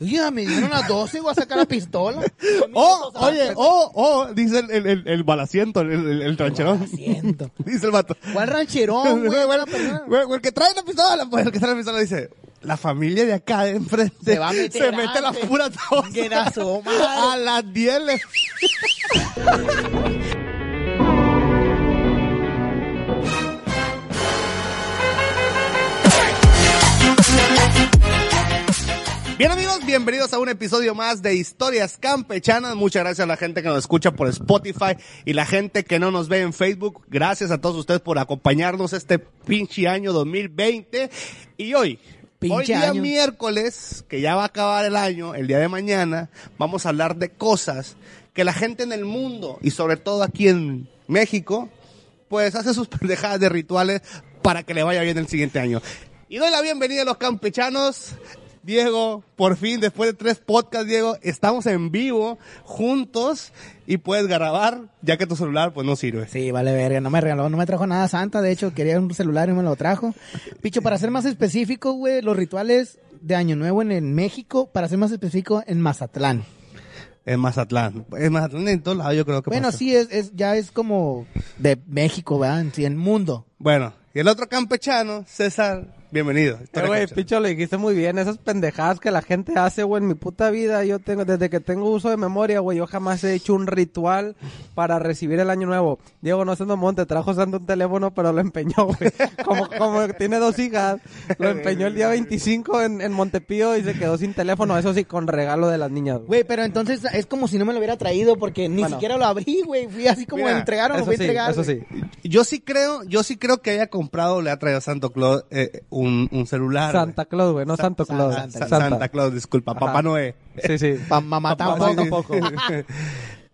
Oye, me dieron las 12 y voy a sacar la pistola. Oh, oye, oh, oh, dice el, el, el, el balaciento, el, el, el trancherón. Siento. Dice el vato. ¿Cuál rancherón, güey? Güey, el que trae la pistola, pues el que trae la pistola dice, la familia de acá de enfrente Se va a meter se mete la antes. pura tos. Que da su madre. A las 10 Bien amigos, bienvenidos a un episodio más de Historias Campechanas. Muchas gracias a la gente que nos escucha por Spotify y la gente que no nos ve en Facebook. Gracias a todos ustedes por acompañarnos este pinche año 2020. Y hoy, Pinche hoy día año. miércoles, que ya va a acabar el año, el día de mañana, vamos a hablar de cosas que la gente en el mundo y sobre todo aquí en México, pues hace sus pendejadas de rituales para que le vaya bien el siguiente año. Y doy la bienvenida a los campechanos. Diego, por fin, después de tres podcasts, Diego, estamos en vivo, juntos, y puedes grabar, ya que tu celular, pues, no sirve. Sí, vale verga, no me regaló, no me trajo nada Santa, de hecho quería un celular y me lo trajo. Picho, para ser más específico, güey, los rituales de Año Nuevo en, en México, para ser más específico, en Mazatlán. En Mazatlán. En Mazatlán, en todos lados, yo creo que Bueno, pasa. sí, es, es, ya es como de México, ¿verdad? En sí, en mundo. Bueno, y el otro campechano, César, bienvenido. Eh, güey, picho, lo dijiste muy bien. Esas pendejadas que la gente hace, güey, en mi puta vida. Yo tengo, desde que tengo uso de memoria, güey, yo jamás he hecho un ritual para recibir el año nuevo. Diego, no seas mamón, te trajo Santa un teléfono, pero lo empeñó, güey. Como, como tiene dos hijas, lo empeñó el día 25 en, en Montepío y se quedó sin teléfono. Eso sí, con regalo de las niñas, güey. Güey, pero entonces es como si no me lo hubiera traído porque ni Bueno. siquiera lo abrí, güey. Fui así como Mira, me entregaron, lo fui a sí, entregar. eso sí. Yo sí creo, yo sí creo que haya comprado, le ha traído a Santo Claus eh, un, un celular. Santa Claus, güey, no Sa- Santo Claus. Sa- Sa- Santa. Santa Claus, disculpa, Ajá. Papá Noé. Sí, sí. Pa' mamá Papá tampoco. tampoco.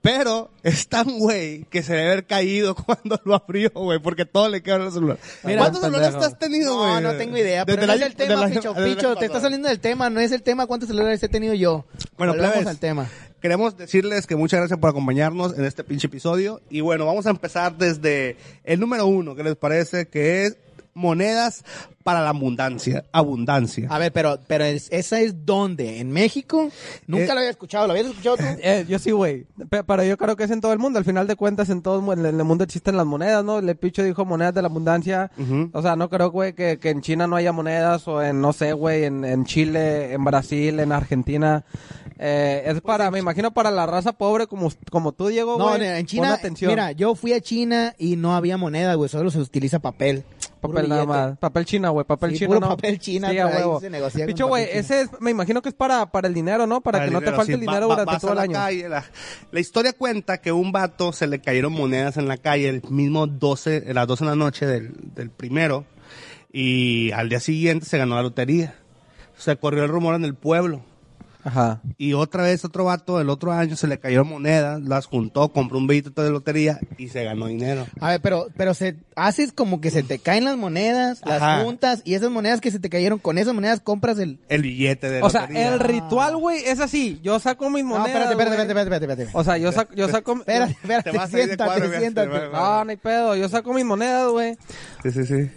Pero es tan güey que se debe haber caído cuando lo abrió, güey, porque todo le quedó en el celular. Mira, ¿Cuántos celulares has tenido, güey? No, no tengo idea, pero no el es el tema, Picho. Picho, te está saliendo del tema, no es el tema cuántos celulares he tenido yo. Bueno, plebes, al tema. Queremos decirles que muchas gracias por acompañarnos en este pinche episodio. Y bueno, vamos a empezar desde el número uno, que les parece que es monedas para la abundancia. Abundancia. A ver, pero, pero es- esa es dónde? ¿En México? Nunca Eh, lo había escuchado, ¿lo habías escuchado tú? Eh, yo sí, güey. Pe- Pero yo creo que es en todo el mundo. Al final de cuentas, en todo el mu- en el mundo existen las monedas, ¿no? Le Picho dijo monedas de la abundancia. Ujú. O sea, no creo, güey, que, que en China no haya monedas o en, no sé, güey, en, en Chile, en Brasil, en Argentina. Eh, es para, me imagino, para la raza pobre como, como tú, Diego, No, güey. en Pon China, atención. mira, yo fui a China y no había moneda, güey, solo se utiliza papel. Papel nada más. Papel china, güey. Papel Sí, chino, puro ¿no? papel china, Sí, se negocia con Picho, güey, ese es, me imagino que es para, para el dinero, ¿no? Para, Para que no el te dinero, falte sí. el dinero Va- va- durante vas todo el la año. calle, la, la historia cuenta que un vato se le cayeron monedas en la calle el mismo 12, a las 12 de la noche del, del primero y al día siguiente se ganó la lotería. Se corrió el rumor en el pueblo. Ajá. Y otra vez otro vato el otro año se le cayeron monedas, las juntó, compró un billete de lotería y se ganó dinero. A ver, pero, pero se, haces como que se te caen las monedas, Ajá. las juntas, y esas monedas que se te cayeron, con esas monedas compras el... El billete de O sea, lotería. el ritual, güey, es así. Yo saco mis No, monedas. espérate, espérate, güey. espérate, espérate, espérate. O sea, yo saco, yo saco. Espérate, espérate, Te siéntate, cuadro, siéntate. te va- No, no hay pedo. Yo saco mis monedas, güey. Sí, sí, sí.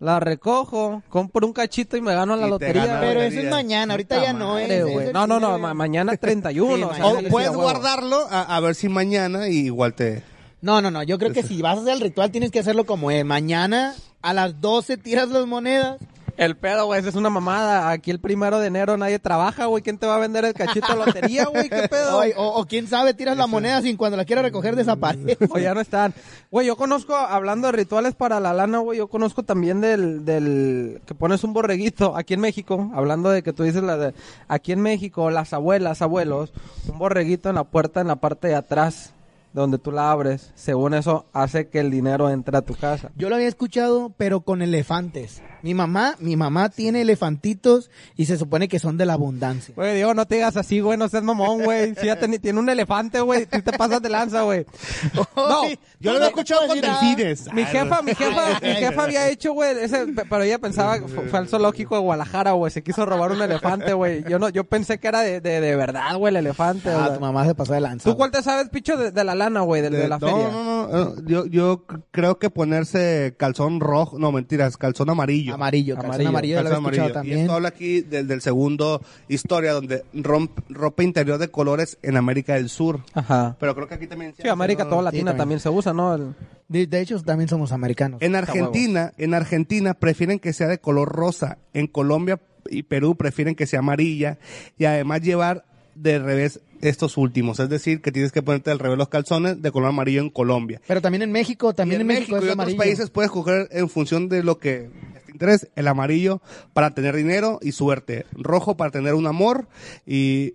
Las recojo, compro un cachito y me gano la lotería. Pero la eso es mañana, ahorita ya no es. No, no, no, mañana 31. Sí, o puedes guardarlo a, a ver si mañana y igual te... No, no, no, yo creo que si vas a hacer el ritual tienes que hacerlo como es. Mañana a las 12 tiras las monedas. El pedo, güey, esa es una mamada. Aquí el primero de enero nadie trabaja, güey. ¿Quién te va a vender el cachito de lotería, güey? ¿Qué pedo? O, o- o quién sabe, tiras la moneda sin cuando la quieras recoger desaparece. O ya no están. Güey, yo conozco, hablando de rituales para la lana, güey, yo conozco también del, del, que pones un borreguito aquí en México, hablando de que tú dices la de, aquí en México, las abuelas, abuelos, un borreguito en la puerta, en la parte de atrás, donde tú la abres, según eso, hace que el dinero entre a tu casa. Yo lo había escuchado, pero con elefantes. Mi mamá, mi mamá tiene elefantitos y se supone que son de la abundancia. Güey, Diego, no te digas así, güey, no seas mamón, güey. Si ya ten- tiene un elefante, güey, tú te pasas de lanza, güey. No, Yo lo había escuchado con delfines. Mi jefa, mi jefa, mi jefa había hecho, güey, ese, pe- pero ella pensaba que fue, fue al zoológico de Guadalajara, güey, se quiso robar un elefante, güey. Yo no, yo pensé que era de, de, de verdad, güey, el elefante. Ah, tu mamá se pasó de lanza. ¿Tú cuál te sabes, picho, de, de la lana, güey, del de, la no, feria. no, no, no, Yo, yo c- creo que ponerse calzón rojo, no, mentiras, calzón amarillo. Amarillo, calzón Amarillo, amarillo, lo Calzón escuchado amarillo. Y también. esto habla aquí del, del segundo historia, donde romp- ropa interior de colores en América del Sur. Ajá. Pero creo que aquí también... se Sí, América ¿no? toda latina también. también se usa, ¿no? El- De, de hecho, también somos americanos. En Argentina, en Argentina prefieren que sea de color rosa. En Colombia y Perú prefieren que sea amarilla. Y además llevar de revés estos últimos. Es decir, que tienes que ponerte al revés los calzones de color amarillo en Colombia. Pero también en México, también y en, México, es y otros amarillo. países puedes coger en función de lo que te interese. El amarillo para tener dinero y suerte. Rojo para tener un amor. Y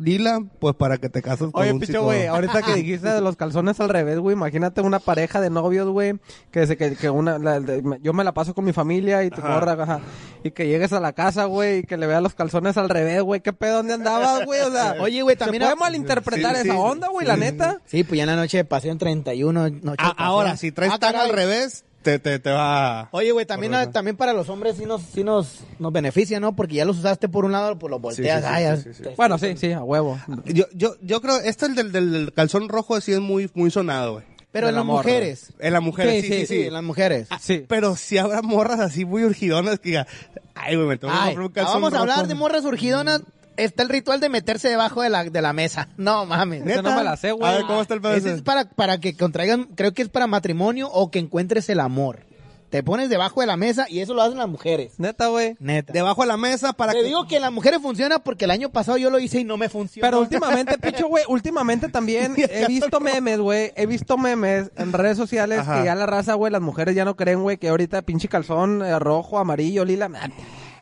lila, pues para que te cases con Oye, un picho, güey, ahorita que dijiste de los calzones al revés, güey, imagínate una pareja de novios, güey, que, se- que, que una, la- de- yo me la paso con mi familia y tu Ajá. morra, ajá, y que llegues a la casa, güey, y que le veas los calzones al revés, güey, ¿qué pedo, dónde andabas, güey? O sea, Oye, güey, también Se puede a- malinterpretar Sí, esa sí. onda, güey, la neta. Sí, pues ya en la noche de pasión 31. Noche de Ah, pasión. ahora, si traes Ah, tan al revés, te, te, te va... Oye, güey, también, también para los hombres sí nos, sí nos, nos beneficia, ¿no? Porque ya los usaste por un lado, pues los volteas. Sí, sí, sí, ah, ya- sí, sí, sí. Bueno, sí, sí, a huevo. Yo, yo, yo creo, este el del, del calzón rojo sí es muy, muy sonado, güey. Pero en las mujeres. En las mujeres, Sí, sí, sí, Sí, sí. en las mujeres. Sí. Pero si habrá morras así muy urgidonas que digan, ay, güey, me tengo que Ay, comprar un calzón vamos a hablar rojo". de morras urgidonas. Está el ritual de meterse debajo de la, de la mesa. No mames. Esa no me la sé, güey. A ver, ¿cómo está el pedo Ese es para, para que contraigan, creo que es para matrimonio o que encuentres el amor. Te pones debajo de la mesa y eso lo hacen las mujeres. Neta, güey. Neta. Debajo de la mesa para Te que... digo que en las mujeres funciona porque el año pasado yo lo hice y no me funcionó. Pero últimamente, picho, güey, últimamente también he visto memes, güey, he visto memes en redes sociales Ajá. que ya la raza, güey, las mujeres ya no creen, güey, que ahorita pinche calzón eh, rojo, amarillo, lila,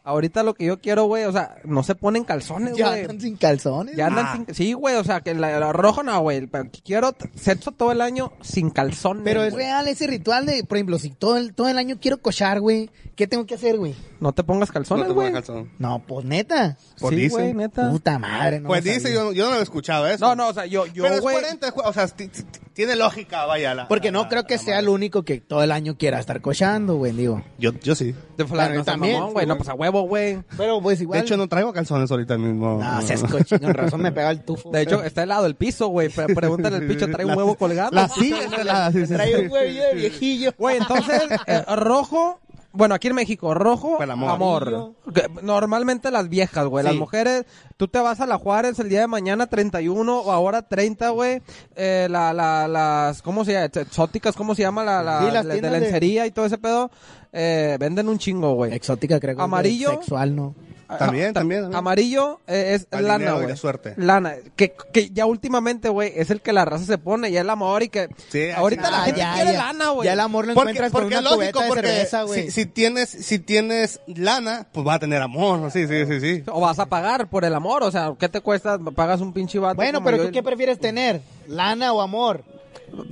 ahorita lo que yo quiero, güey, o sea, no se ponen calzones, ya güey. andan sin calzones. Ya andan Ah. sin... Sí, güey, o sea, que la, la rojo no, güey, pero quiero sexo todo el año sin calzones, Pero es real ese ritual de, por ejemplo, si todo el, todo el año quiero cochar, güey, ¿qué tengo que hacer, güey? No te pongas No calzones, te güey. pongas calzón. No, pues neta. Pues sí, dice. güey, neta. Puta madre, no Pues dice, yo, yo no lo he escuchado eso. No, no, o sea, yo, yo, Pero coherente, es co- o sea, ti- ti- tiene lógica, vaya. La, Porque la- no la- creo que sea madre. el único que todo el año quiera estar cochando, güey, digo. Yo, yo sí. De fulano, no también, mamón, güey, no, pues a huevo, güey. Pero pues igual. De hecho, no traigo calzones ahorita mismo. No, seas cochino, con razón me pega el tufo. De hecho, está helado el piso, güey. Pre- Pregúntale al picho, trae un huevo colgado. La sí, sí, trae un huevillo de viejillo. Güey, entonces, eh, rojo, bueno, aquí en México, rojo, el amor. amor. Que Normalmente las viejas, güey. Las Sí. mujeres, tú te vas a la Juárez el día de mañana 31 o ahora 30, güey. Eh, la, la, las, ¿cómo se llama? Exóticas, ¿cómo se llama? La, la, Sí, las de- de, tiendas de- lencería y todo ese pedo. Eh, venden un chingo, güey. Exótica, creo que es Amarillo. Sexual, ¿no? También, Ah, también, también. Amarillo eh, es Al lana, güey. la suerte. Lana. Que, que ya últimamente, güey, es el que la raza se pone, ya el amor y que... Sí, ahorita la Ah, gente ya, quiere ya. lana, güey. Ya el amor lo Porque, encuentras con porque una es lógico, cubeta de cerveza, güey. si, si tienes, si tienes lana, pues va a tener amor. Sí, sí, sí, sí. O vas a pagar por el amor, o sea, ¿qué te cuesta? Pagas un pinche vato Bueno, pero yo ¿tú y- qué prefieres tener? ¿Lana o amor?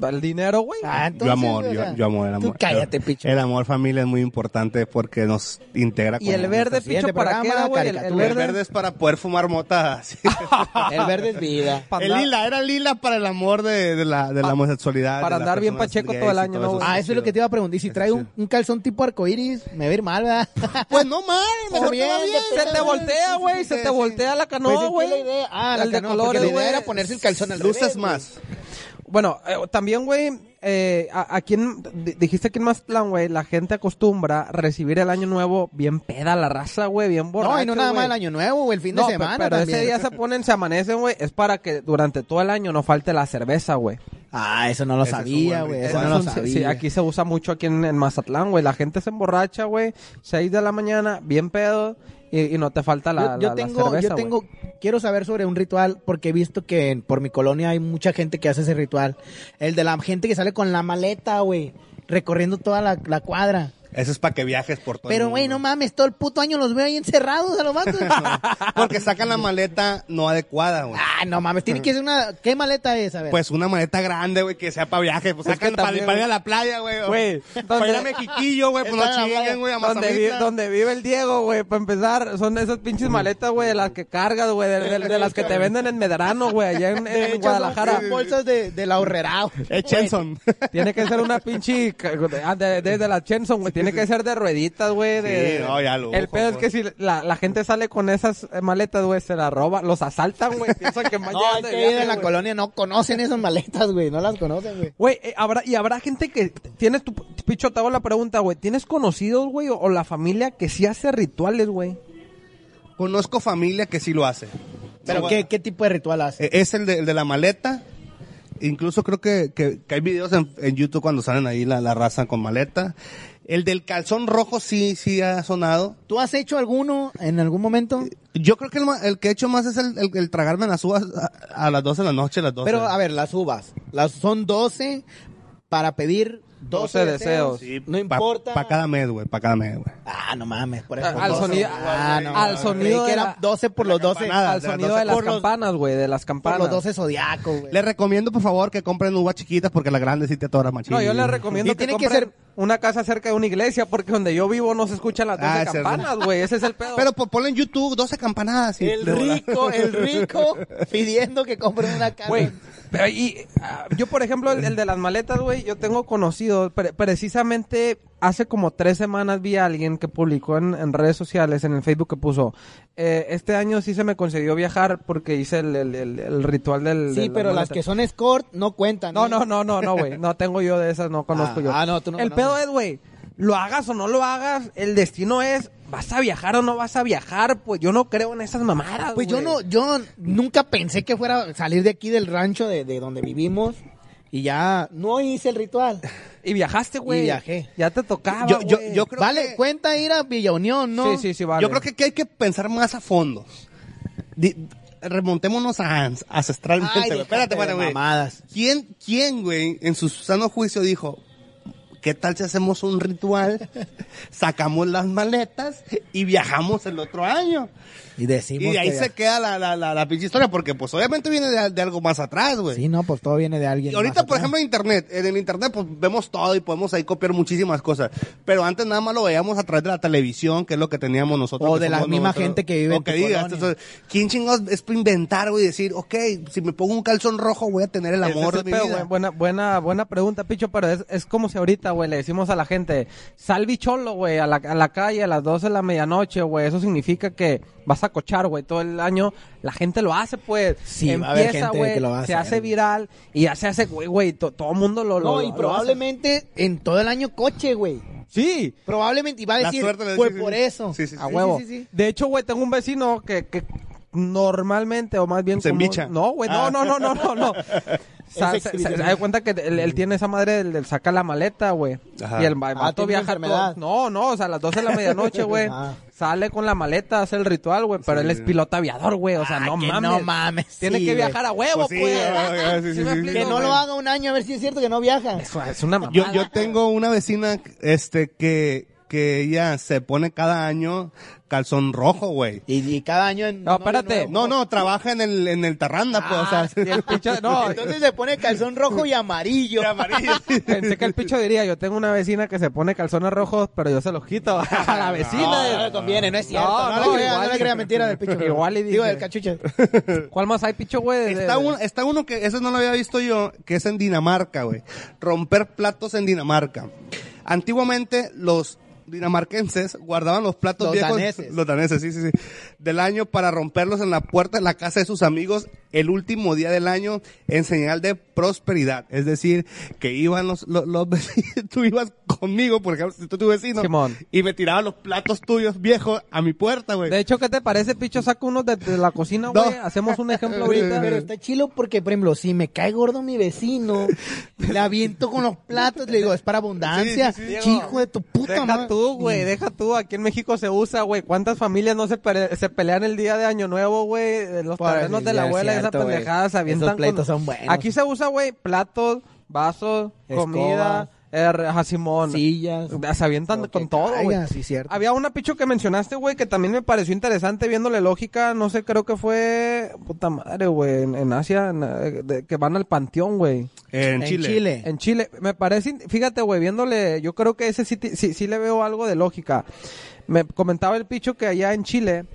El dinero, güey. Ah, yo amor, o yo, sea, yo amor, el amor. Tú cállate, picho. El amor familia es muy importante porque nos integra y el verde, picho, ¿para qué güey? El, el caricatura. El verde... es para poder fumar mota. sí. El verde es vida. El lila, era lila para el amor de, de la, de la Pa- homosexualidad. para andar bien pacheco todo el año. Ah, eso es lo que te iba a preguntar. Y si trae un, un calzón tipo arcoiris, me va a ir mal, ¿verdad? Pues no mal, mejor bien, bien. Se te voltea, güey, se te voltea la Pues, canoa, ¿qué güey. Ah, El la de colores, la idea güey. era ponerse el calzón al Luces más. Bueno, eh, también, güey, eh, a, a quién, di- dijiste que en Mazatlán, güey, la gente acostumbra recibir el año nuevo bien peda la raza, güey, bien borracho, No, y no nada güey. más el año nuevo, o el fin No, de semana pero también. ese día se ponen, se amanecen, güey, es para que durante todo el año no falte la cerveza, güey. Ah, eso no lo Ese sabía, güey. Eso no lo sabía. sí, aquí se usa mucho aquí en, en Mazatlán, güey. La gente se emborracha, güey, 6 de la mañana, bien pedo, y, y no te falta la, yo, yo la- la tengo, cerveza, yo tengo, quiero saber sobre un ritual porque he visto que en- por mi colonia hay mucha gente que hace ese ritual. El de la gente que sale con la maleta, güey, recorriendo toda la, la cuadra. Eso es para que viajes por todo el Pero, güey, no mames, todo el puto año los veo ahí encerrados a los vatos. Porque sacan la maleta no adecuada, güey. ah, no mames, tiene que ser una, ¿qué maleta es? A ver. Pues una maleta grande, güey, que sea para viaje. Pues Es sacan para, también- para ir a la playa, güey. Güey, Para ir a donde- Mexiquillo, güey, pues no chinguen, güey, a Donde, vi- donde vive el Diego, güey, para empezar, son esas pinches maletas, güey, de las que cargas, güey, de, de- de las que te venden en Medrano, güey, allá en, de en hecho, Guadalajara. son bolsas de, de la horrera. Eh, Chenson. Tiene que ser una pinche, ca- de, de, de la Chenson, güey, tiene que ser de rueditas, güey. de- Sí, no, ya lujo, El pedo es que pues. si la, la gente sale con esas maletas, güey, se las roba, los asaltan, güey. Piensan que van No, llegando hay de que ir viaje, en la güey. colonia, no conocen esas maletas, güey, no las conocen, güey. Güey, eh, habrá, y habrá gente que tienes tu, picho, te hago la pregunta, güey. ¿Tienes conocidos, güey, o, o la familia que sí hace rituales, güey? Conozco familia que sí lo hace. Pero ¿qué, qué tipo de ritual hace? Eh, Es el de, el de la maleta. Incluso creo que, que, que hay videos en, en YouTube cuando salen ahí la, la raza con maleta. El del calzón rojo sí, sí ha sonado. ¿Tú has hecho alguno en algún momento? Yo creo que el, ma- el que he hecho más es el, el, el tragarme las uvas a, a las 12 de la noche, las 12. Pero, a ver, las uvas. Las son 12 para pedir 12, 12 deseos. no importa. Para cada mes, güey, para cada mes, güey. Ah, no mames, por eso. Al 12. sonido- Ah, no, al sonido creí que de era la- 12 por los 12. campanadas, Al de las sonido 12 de las por campanas, güey, de las Por campanas. los 12 zodiacos, güey. Les recomiendo, por favor, que compren uvas chiquitas porque las grandes sí te atoran machín. No, yo les recomiendo Y que tiene que ser- una casa cerca de una iglesia porque donde yo vivo no se escuchan las 12 Ah, campanas, güey. Ese es el pedo. Pero pues, ponle en YouTube 12 campanadas. y- El rico, el rico pidiendo que compren una casa. Güey, pero y, ah, yo por ejemplo, el, el de las maletas, güey, yo tengo conocido, pre- precisamente hace como tres semanas vi a alguien que publicó en, en redes sociales, en el Facebook, que puso, eh, este año sí se me concedió viajar porque hice el, el- ritual del... de Sí, pero las maletas". que son escort no cuentan. No, ¿eh? no, no, no, no, güey. No tengo yo de esas, no conozco Ah, yo. ah, no, tú no El pedo es, güey, lo hagas o no lo hagas, el destino es, ¿vas a viajar o no vas a viajar? Pues yo no creo en esas mamadas, Pues yo güey. no, yo nunca pensé que fuera a salir de aquí del rancho de, de donde vivimos y ya no hice el ritual. Y viajaste, güey. Y viajé. Ya te tocaba, Yo- yo- yo creo vale, que- cuenta ir a Villa Unión, ¿no? Sí, sí, sí, vale. Yo creo que aquí hay que pensar más a fondo. Di- remontémonos a ancestralmente. Ay, Espérate, espérate, güey. mamadas. ¿Quién, quién, güey, en su sano juicio dijo, ¿qué tal si hacemos un ritual, sacamos las maletas y viajamos el otro año? Y decimos Y de ahí que- se queda la, la, la, la pinche historia, porque pues obviamente viene de, de algo más atrás, güey. Sí, no, pues todo viene de alguien. Y ahorita, más por atrás. ejemplo, en internet, en el internet pues vemos todo y podemos ahí copiar muchísimas cosas. Pero antes nada más lo veíamos a través de la televisión, que es lo que teníamos nosotros. O de la misma nosotros. gente que vive O en que entonces, ¿quién chingados es para inventar, güey? Decir, ok, si me pongo un calzón rojo voy a tener el amor es el de mi vida. Buena, buena, buena pregunta, Picho, pero es, es como si ahorita, güey, le decimos a la gente, sal bicholo, güey, a la, a la calle a las 12 de la medianoche, güey. Eso significa que vas a cochar, güey, todo el año. La gente lo hace, pues. Sí, a Empieza, gente güey, a se hace viral y ya se hace, güey, güey, to- todo el mundo lo, lo No, lo y probablemente en todo el año coche, güey. Sí. Probablemente, y va a decir, fue dice, por sí. eso. Sí, sí, A sí. huevo. sí, sí, sí. De hecho, güey, tengo un vecino que, que normalmente, o más bien Se como-. No, güey, no, Ah. no, no, no, no, no. Se, se- exhibicionista. se da cuenta que él, él tiene esa madre del, del saca la maleta, güey. Ajá. Y el, Ah, vato viaja todo- No, no, o sea, a las 12 de la medianoche, güey. Ah. Sale con la maleta, hace el ritual, güey. Pero él es piloto aviador, güey. O sea, Ah, no que mames. no mames, Tiene sí, que viajar a huevo, Pues sí, sí, sí, me sí, sí. explico, Que no lo haga un año a ver si es cierto que no viaja. Eso es una mamada. Yo, yo tengo una vecina, este, que, que ella se pone cada año calzón rojo, güey. Y, y cada año en... No, espérate. No, no, trabaja en el, en el Tarranda, pues, o Ah, sea. Y el picho, no, Entonces se pone calzón rojo y amarillo. de amarillo. Pensé que el picho diría, yo tengo una vecina que se pone calzones rojos, pero yo se los quito a la vecina. No, no le conviene, no es cierto. No, No, no, le crea, igual. no le crea mentira del picho. Igual y Digo, dice. del cachuche. ¿Cuál más hay, picho, güey? De- Está uno, está uno que, ese no lo había visto yo, que es en Dinamarca, güey. Romper platos en Dinamarca. Antiguamente, los dinamarquenses guardaban los platos Los viejos. daneses. Los daneses, sí, sí, sí. Del año para romperlos en la puerta de la casa de sus amigos el último día del año en señal de prosperidad. Es decir, que iban los, los, los vecinos, tú ibas conmigo, por ejemplo, si tú tu vecino, Simón. y me tiraban los platos tuyos viejos a mi puerta, güey. De hecho, ¿qué te parece, picho? Saca unos de, de la cocina, No. güey. Hacemos un ejemplo ahorita. Pero está chilo porque, por ejemplo, si me cae gordo mi vecino, le aviento con los platos, le digo, es para abundancia. Sí, sí, sí. Chico de tu puta Deja madre. tú, güey, deja tú. Aquí en México se usa, güey. ¿Cuántas familias no se, se pelean el día de Año Nuevo, güey? Los terrenos de la abuela, esa pendejada se avientan. Esos pleitos son buenos. Aquí se usa, güey, platos, vasos, Escobas. comida, ajá, Simón. Sillas. Se avientan con todo, güey. sí, cierto. Había una picho que mencionaste, güey, que también me pareció interesante viéndole lógica. No sé, creo que fue. Puta madre, güey. En, en Asia, en, eh, de- que van al panteón, güey. en, En Chile. Chile. En Chile, me parece, fíjate, güey, viéndole, yo creo que ese sí, sí, sí le veo algo de lógica. Me comentaba el picho que allá en Chile,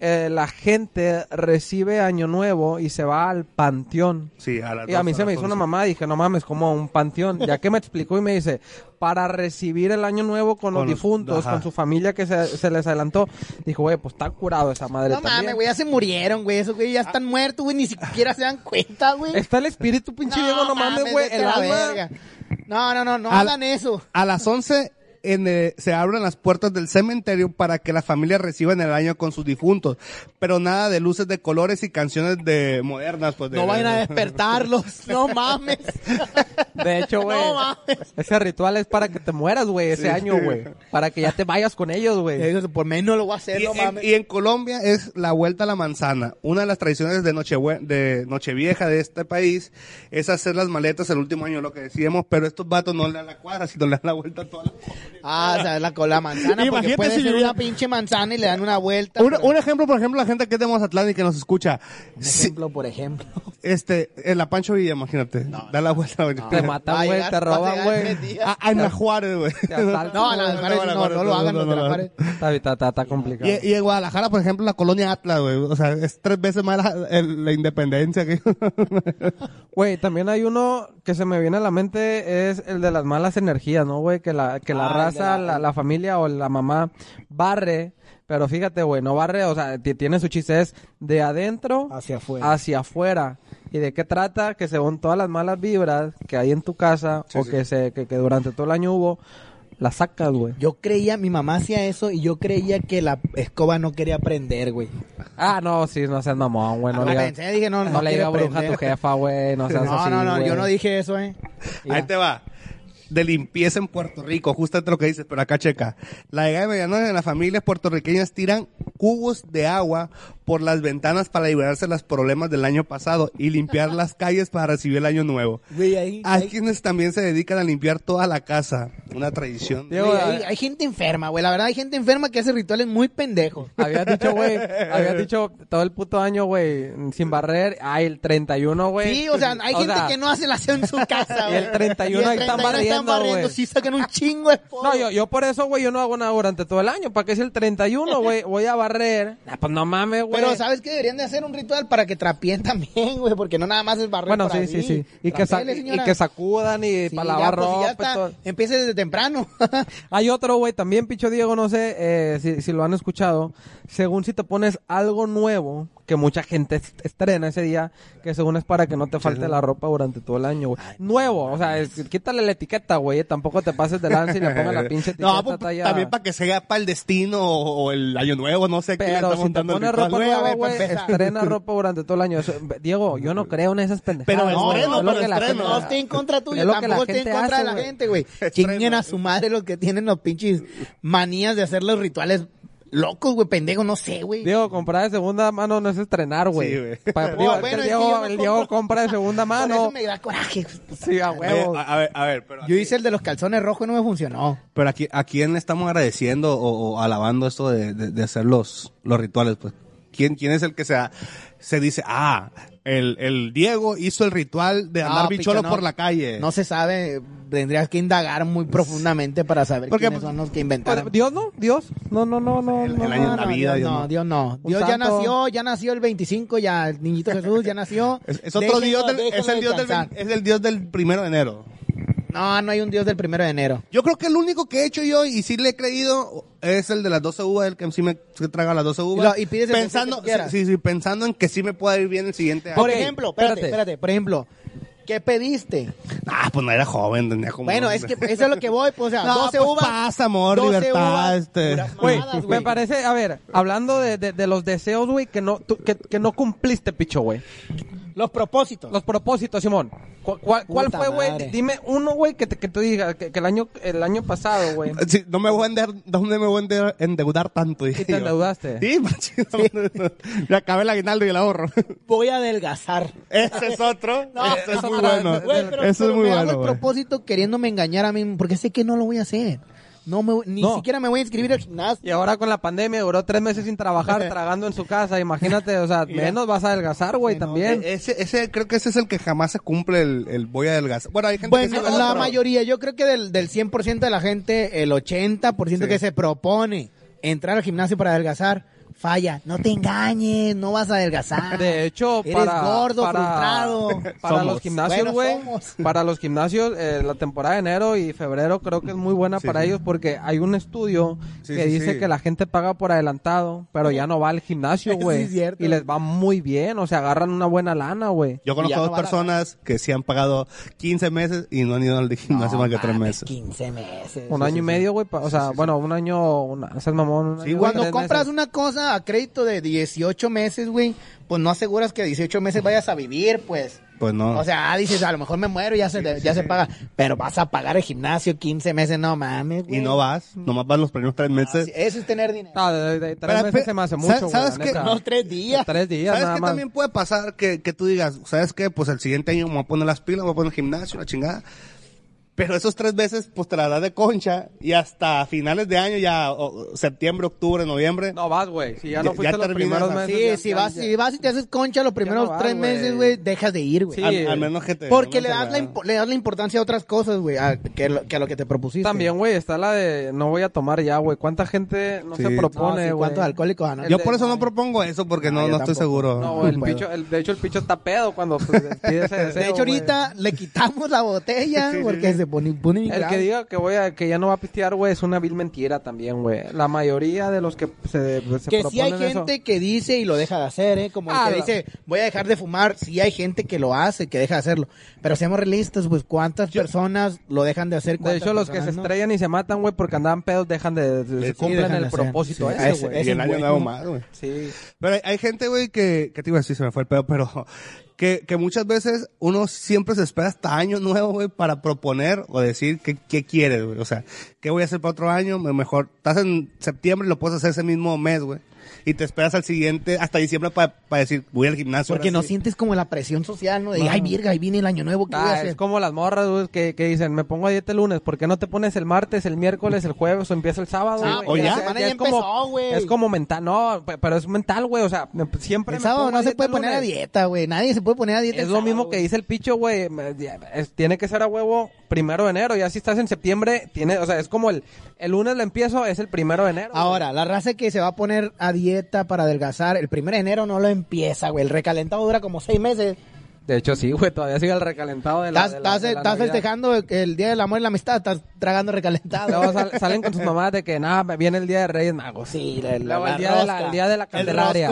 eh, la gente recibe Año Nuevo y se va al panteón. Sí, a las Y a mí se me hizo una mamá, dije, no mames, como un panteón. Ya que me explicó y me dice, para recibir el año nuevo con, Con los difuntos, ajá. con su familia que se, se les adelantó, dijo, güey, pues está curado esa madre No también. mames, güey, ya se murieron, güey. Esos güey ya están muertos, güey. Ni siquiera se dan cuenta, güey. Está el espíritu, pinche Diego, no mames, güey, el a la alma. No, no, no, no Al- hagan eso. A las 11 en, eh, se abren las puertas del cementerio para que la familia reciba en el año con sus difuntos. Pero nada de luces de colores y canciones de modernas, pues. de- No vayan a despertarlos. No mames. De hecho, güey, No mames. ese ritual es para que te mueras, güey, ese año, güey. Para que ya te vayas con ellos, güey. Por menos lo voy a hacer, Y, no en, mames. y en Colombia es la vuelta a la manzana. Una de las tradiciones de, Nochebue- de Nochevieja de este país es hacer las maletas el último año, lo que decíamos, pero estos vatos no le dan la cuadra, sino le dan la vuelta a toda la... Ah, o sea, la, con la manzana, porque Imagínate puede si ser hubiera- una pinche manzana y le dan una vuelta. Un, pero- un ejemplo, por ejemplo, la gente que es de Mazatlán y que nos escucha. Un Si- ejemplo, por ejemplo. este, en la Pancho Villa, imagínate. da la vuelta. güey. Te Va a matan, güey, llegar- te va a roban, llegar güey. tres días. A, a Ana Juárez, güey. Te asaltan, No, no, güey. no, no, no, lo hagan, no, te la pares. Está, está, está, está complicado. Y, y en Guadalajara, por ejemplo, la colonia Atlas, güey. O sea, es tres veces más la, el- la independencia que... Güey, también hay uno que se me viene a la mente, es el de las malas energías, ¿no, güey? Que la, que la Ah, raza, la- la, la familia o la mamá barre, pero fíjate, güey, no barre, o sea, ti- tiene su chiste, es de adentro Hacia afuera. hacia afuera. ¿Y de qué trata? Que según todas las malas vibras que hay en tu casa Sí, o sí. Que, se, que, que durante todo el año hubo, las sacas, güey. Yo creía, mi mamá hacía eso y yo creía que la escoba no quería prender, güey. Ah, no, sí, no seas mamón, güey. No, Ah, le digas- pensé, dije, no, no, no le digas bruja a tu jefa, güey. No seas No, así, no, no, yo no dije eso, eh. Ahí te va. De limpieza en Puerto Rico, justamente lo que dices, pero acá checa. La llegada de medianoche en las familias puertorriqueñas tiran cubos de agua por las ventanas para librarse de los problemas del año pasado y limpiar las calles para recibir el año nuevo. Güey, ahí, Hay ahí- quienes también se dedican a limpiar toda la casa. Una tradición. Güey, hay, hay gente enferma, güey. La verdad, hay gente enferma que hace rituales muy pendejos. Habías dicho, güey, habías dicho todo el puto año, güey, sin barrer. Ay, el 31, güey. Sí, o sea, hay O gente sea, que no hace la aseo en su casa, Y güey. el 31 Y el ahí están 31 barriendo, güey. Sí, sacan un chingo de. No, yo, yo por eso, güey, yo no hago nada durante todo el año. ¿Para qué si el 31, güey, voy a barrer? Ah, pues no mames, güey. Pero, ¿sabes qué? Deberían de hacer un ritual para que trapien también, güey. Porque no nada más es barrer Bueno, sí, sí, sí. Y que, sa- y que sacudan y Sí, para ya, lavar pues, si ya ropa y está, todo. Empiece desde temprano. Hay otro, güey, también, Picho Diego, no sé eh, si, si lo han escuchado. Según si te pones algo nuevo, que mucha gente est- estrena ese día, que según es para que no te falte la ropa durante todo el año, güey. Nuevo, o sea, es- quítale la etiqueta, güey. Tampoco te pases de lanza y le pongas la pinche etiqueta. No, pues, talla- también para que sea para el destino o, o el año nuevo, no sé qué le Pero si te pones ropa nueva, güey, estrena ropa durante todo el año. Eso- Diego, yo no creo en esas pendejadas. Pero güey. estreno, Es lo pero que la estreno. gente- No estoy en contra tuyo, Es tampoco estoy en contra hace, de la gente, güey. Chinguen a su madre los que tienen los pinches manías de hacer los rituales locos, güey, pendejo, no sé, güey. Diego, comprar de segunda mano no es estrenar, güey. Sí, güey. Pa- No, Diego, bueno, el es que Diego, yo el Diego compro. compra de segunda Por eso mano. me da coraje. Sí, a Oye, huevo. a, a ver, a ver, pero Yo hice el de los calzones rojos y no me funcionó. Pero aquí, ¿a quién le estamos agradeciendo o, o alabando esto de, de- de hacer los, los rituales? Pues, ¿quién, quién es el que se, se dice, ah, el, el Diego hizo el ritual de andar No, bicholo picho, no. por la calle? No se sabe, tendrías que indagar muy profundamente para saber Porque- quiénes son los que inventaron. ¿Dios no? ¿Dios? No, no, no, no. El- no, el no. año de no, Navidad, Dios Dios no. Dios no. Dios ya nació, ya nació el 25, ya el niñito Jesús ya nació. Es, es otro Déjenlo- dios del, es el dios del, es el dios del primero de enero. No, no hay un dios del primero de enero. Yo creo que el único que he hecho yo y sí le he creído es el de las 12 uvas, el que sí me se traga las 12 uvas. Y lo- y pides el pensando, que sí, sí, pensando en que sí me pueda ir bien el siguiente año. Por ejemplo, espérate, espérate. espérate, por ejemplo, ¿qué pediste? Ah, pues no era joven, tenía como... Bueno, es que eso es lo que voy, pues, o sea, No, 12 pues uvas. paz, amor, 12 libertad, uvas, este. Güey, me parece, a ver, hablando de, de, de los deseos, güey, que no, tú- que, que no cumpliste, picho, güey. Los propósitos. Los propósitos, Simón. ¿Cu- ¿Cuál, cuál fue, güey? Dime uno, güey, que, te- que tú digas, que, que el año, el año pasado, güey. Sí, no me voy a endeudar, ¿dónde me voy a endeudar, endeudar tanto? Dije ¿Y te yo. endeudaste? Sí, machín, me acabé el aguinaldo y el ahorro. Voy a adelgazar. Ese es otro. No, Ese es eso muy bueno. Güey, pero, Eso pero es muy me hago bueno, el güey. propósito queriéndome engañar a mí, porque sé que no lo voy a hacer. No me, ni No. siquiera me voy a inscribir al gimnasio. Y ahora con la pandemia duró tres meses sin trabajar, tragando en su casa. Imagínate, o sea, menos vas a adelgazar, güey, también. E- Ese, ese, creo que ese es el que jamás se cumple el, el voy a adelgazar. Bueno, hay gente que Bueno, sí lo la mayoría, yo creo que del, del 100% de la gente, el 80% Sí. que se propone entrar al gimnasio para adelgazar, falla. No te engañes, no vas a adelgazar. De hecho, Eres para, gordo, para, frustrado. para Somos. los gimnasios, güey, somos. para los gimnasios, eh, la temporada de enero y febrero creo que es muy buena Sí, para sí. ellos porque hay un estudio Sí, que sí, dice sí. que la gente paga por adelantado, pero ya no va al gimnasio, güey. y les va muy bien, o sea, agarran una buena lana, güey. Yo conozco no dos personas que sí han pagado 15 meses y no han ido al gimnasio más que 3 meses. 15 meses. Un año y medio, güey, pa- o sea, bueno, un año, una, mamón, un Sí, año, güey, Cuando compras meses. una cosa a crédito de 18 meses, güey, pues no aseguras que 18 meses vayas a vivir, pues. Pues no. O sea, dices, a lo mejor me muero y ya se, ya se paga. Pero vas a pagar el gimnasio 15 meses, no mames, güey. y no vas, nomás van los primeros 3 Ah, meses. sí, Eso es tener dinero. Ah, de, de- de tres Pero, meses se me hace ¿sabes- mucho, güey, sabes qué? No, tres días. Tres días, ¿Sabes qué también puede pasar? Que, que tú digas, ¿sabes qué? Pues el siguiente año me voy a poner las pilas, me voy a poner el gimnasio, la chingada. Pero esos tres veces, pues te la das de concha y hasta finales de año, ya o- septiembre, octubre, noviembre. No vas, güey. Si ya no fuiste ya los terminas primeros meses. Sí, ya- si ya- vas, ya- si vas y te haces concha los primeros vas, tres meses, güey, dejas de ir, güey. Sí. al, al menos que te... Porque le das, la, le das la importancia a otras cosas, güey, a, que, lo- que a lo que te propusiste. También, güey, está la de no voy a tomar ya, güey. ¿Cuánta gente no Sí. se No, propone, sí, güey? ¿Cuántos alcohólicos ah, no? Yo de- por eso no propongo eso, porque No, no, no estoy seguro. No, el picho, el- de hecho el picho está pedo cuando pues, pide ese deseo, De hecho, ahorita le quitamos la botella Sí, sí, porque El que diga que voy a, que ya no va a pistear, güey, es una vil mentira también, güey. La mayoría de los que se, se que sí hay eso- gente que dice y lo deja de hacer, ¿eh? Como el Ah, que la- dice, voy a dejar de fumar. Sí hay gente que lo hace, que deja de hacerlo. Pero seamos realistas, pues, ¿cuántas personas lo dejan de hacer? De ¿Cuántas hecho, los que se no? estrellan y se matan, güey, porque andaban pedos, dejan de, de- Sí, cumplen dejan de el hacer. propósito Sí, ese, güey. y el año nuevo más, güey. Sí. Pero hay, hay gente, güey, que, que te iba a decir, se me fue el pedo, pero que, que muchas veces uno siempre se espera hasta año nuevo, güey, para proponer o decir qué, qué quieres, güey. O sea, qué voy a hacer para otro año, Me- mejor, estás en septiembre y lo puedes hacer ese mismo mes, güey. Y te esperas al siguiente, hasta diciembre para decir, voy al gimnasio. Porque no sí. sientes como la presión social, ¿no? De, ay, virga, ahí viene el año nuevo, ¿qué voy a Ah, hacer? es como las morras, güey, que, que dicen, me pongo a dieta el lunes, ¿por qué no te pones el martes, el miércoles, el jueves o empieza el sábado? Ah, o ya. Es- La semana es ya como- empezó, güey. Es como mental, no, pe- pero es mental, güey, o sea, siempre El me sábado pongo no se dieta puede poner a dieta, güey. Nadie se puede poner a dieta. Es el lo sábado, mismo que dice el picho, güey. ya, es- Tiene que ser a huevo primero de enero. Ya si estás en septiembre, tiene, o sea, es como el, el lunes lo empiezo, es el primero de enero. güey. Ahora, la raza que se va a poner a dieta para adelgazar, el primer de enero no lo empieza, güey. El recalentado dura como seis meses. De hecho, sí, güey, todavía sigue el recalentado de la. Estás, festejando el Día del Amor y la Amistad, estás tragando recalentado. Luego sal- salen con sus mamás de que, nada, viene el día de Reyes Magos. Sí, la- la- Luego la el, día de la, el día de la el Candelaria.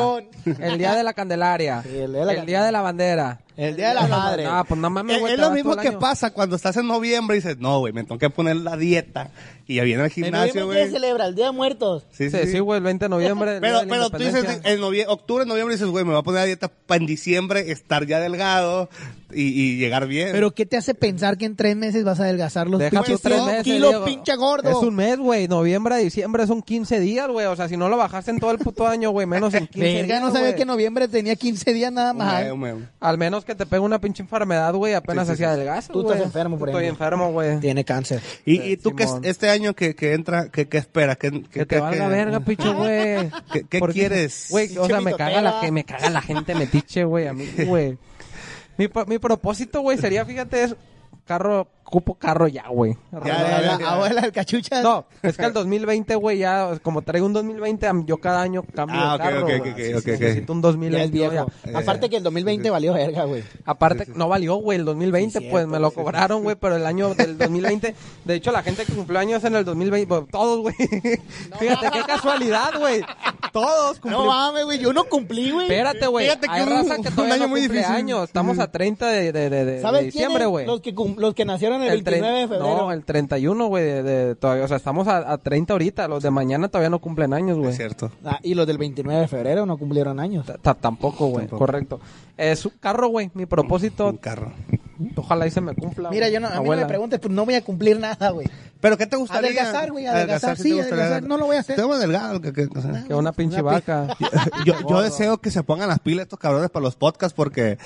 El día de la Candelaria. Sí, el día de la el día de la bandera. El Día de la Madre. No, pues no mames, Es, güey. es te lo mismo que año. pasa cuando estás en noviembre y dices, no, güey, me tengo que poner la dieta. Y ya viene al ¿En gimnasio, güey. se celebra? ¿El Día de Muertos? Sí, Sí, sí, güey, el 20 de noviembre. Pero, pero tú dices, en novie- octubre, noviembre, dices, güey, me voy a poner a dieta para en diciembre estar ya delgado y, y llegar bien. ¿Pero qué te hace pensar que en tres meses vas a adelgazar los Deja pinches tres meses, kilo Diego. pinche gordo? Es un mes, güey. Noviembre a diciembre son 15 días, güey. O sea, si no lo bajaste en todo el puto año, güey, menos en 15 Verga, días, no sabía que en noviembre tenía 15 días nada más. Al menos que te pegue una pinche enfermedad, güey, apenas Sí, sí, hacía sí. adelgazo, Tú estás enfermo, por Estoy enfermo, güey. Tiene cáncer. ¿Y, y tú que este año que, que entra, que, que esperas? ¿Qué, Que qué- te qué- valga verga, picho, güey. ¿Qué- quieres? Güey, o sea, me caga la que me caga la gente metiche, güey, a mí, güey. Mi, mi propósito, güey, sería, fíjate, es carro, cupo carro ya, güey. Ya, Abuela, ya, ya, ya. abuela del cachucha. No, es que el 2020, güey, ya, como traigo un 2020, am- yo cada año cambio Ah, de carro, ok, güey. ok, ok, Sí. Necesito un Ya es 2020, viejo. ya. Aparte que el 2020 valió verga, güey. Aparte, no valió, güey, el 2020, Sí, pues cierto, me lo cobraron, güey, pero el año del 2020, de hecho, la gente que cumplió años en el 2020, pues, todos, güey. Fíjate, qué casualidad, güey. Todos No cumplieron. mames, güey, yo no cumplí, güey. Espérate, güey. Fíjate que un- raza que un año no muy difícil. años. Estamos a 30 de, de, de, de ¿Sabes diciembre, güey. Los que los que nacieron el, El tre- 29 de febrero. No, el 31, güey, de, de- todavía, o sea, estamos a, a 30 ahorita. Los de mañana todavía no cumplen años, güey. Es cierto. Ah, y los del 29 de febrero no cumplieron años. Ta- ta- Tampoco, güey, correcto. Es un carro, güey, mi propósito, Un carro. Ojalá y se me cumpla. Mira, yo no, a mí no me preguntes, pues no voy a cumplir nada, güey. ¿Pero qué te gustaría? Adelgazar, güey, adelgazar, sí, adelgazar. No lo voy a hacer. Te veo delgado. Que, que- o sea. Que una pinche Una vaca. yo, yo deseo que se pongan las pilas estos cabrones para los podcasts porque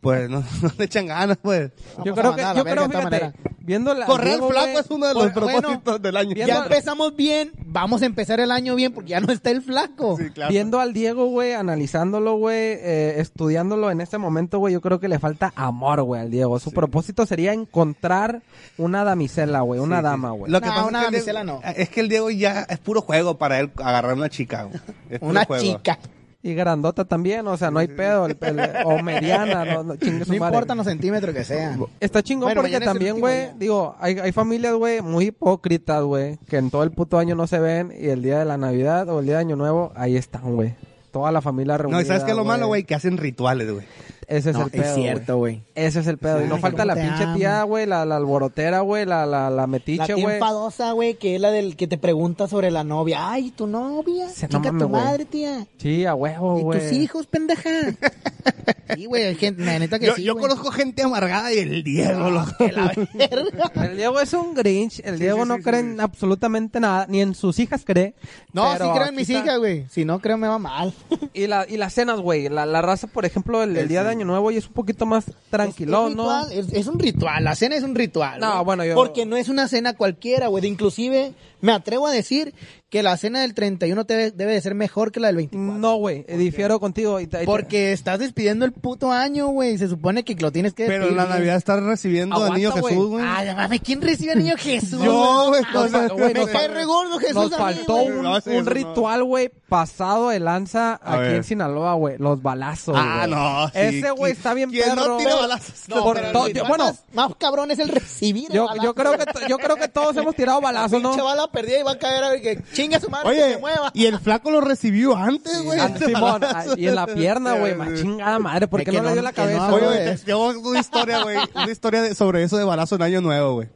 pues no, no le echan ganas, pues. Yo creo que, yo creo, fíjate. Viendo la... Correr Diego, flaco güey, es uno de los Bueno, propósitos del año. Ya Viendo- empezamos bien, vamos a empezar el año bien porque ya no está el flaco. Sí, claro. Viendo al Diego, güey, analizándolo, güey, eh, estudiándolo en este momento, güey, yo creo que le falta amor, güey, al Diego. Su propósito sería encontrar una damisela, güey, una dama, güey. Lo que No, pasa una es que el damisela Diego- no. Es que el Diego ya es puro juego para él agarrar una chica. güey. Es puro Una juego. chica. Y grandota también, o sea, no hay pedo, el- el- o mediana, no, no, chingue su No madre. importan los centímetros que sean. Está chingón Bueno, porque también, güey, digo, hay, hay familias, güey, muy hipócritas, güey, que en todo el puto año no se ven y el día de la Navidad o el día de Año Nuevo, ahí están, güey. Toda la familia reunida. No, ¿y sabes qué es lo malo, güey? Que hacen rituales, güey. Ese es No, el pedo. es cierto, güey. Ese es el pedo. y no falta la pinche amo. tía, güey, la, la alborotera, güey, la, la, la La metiche, güey. enfadosa, güey, que es la del que te pregunta sobre la novia. Ay, tu novia. Se- no Chica mames, tu madre, tía. Sí, a huevo, ¿Y güey. tus hijos, pendeja? sí, güey, hay gente, la neta que Yo, sí, yo güey. conozco gente amargada y el Diego, loco. Que la verga. El Diego es un Grinch. El Diego sí, no sí, cree sí. en absolutamente nada. Ni en sus hijas cree. No, sí creo en mis hijas, güey. Si no, creo me va mal. Y, la, y las cenas, güey. La, la raza, por ejemplo, el, el día de Año Nuevo y es un poquito más tranquilón, es, ¿no? es, es un ritual, la cena es un ritual. No, bueno, yo- Porque no es una cena cualquiera, güey. Inclusive, me atrevo a decir que la cena del 31 debe, debe de ser mejor que la del 24. No, güey. Difiero contigo. Y te- y te- Porque estás despidiendo el puto año, güey. Se supone que lo tienes que Pero despedir la. Navidad estás recibiendo al niño. Jesús, güey. Ay, mames, ¿quién recibe al niño Jesús? Yo, güey, o sea, me nos cae fal- re gordo Jesús Nos a mí, faltó un, No, sí, un eso no. ritual, güey, pasado de lanza A aquí ver. en Sinaloa, güey. Los balazos, Ah, no, sí. Ese, güey, ¿Qui- está bien quién no perro. tira balazos? No, Por pero bueno, más, más cabrón es el recibir yo, yo creo que to- yo creo que todos hemos tirado balazos, ¿no? Pinche bala perdida y va a caer a ver que chinga su madre que Oye, se mueva. y el flaco lo recibió antes, güey. Ah, Simón, balazo. ah, y en la pierna, güey, ma chingada madre, ¿por Es qué que no le no- dio la que no cabeza? hago Oye, tengo una historia, güey. Una historia de- sobre eso de balazo en Año Nuevo, güey.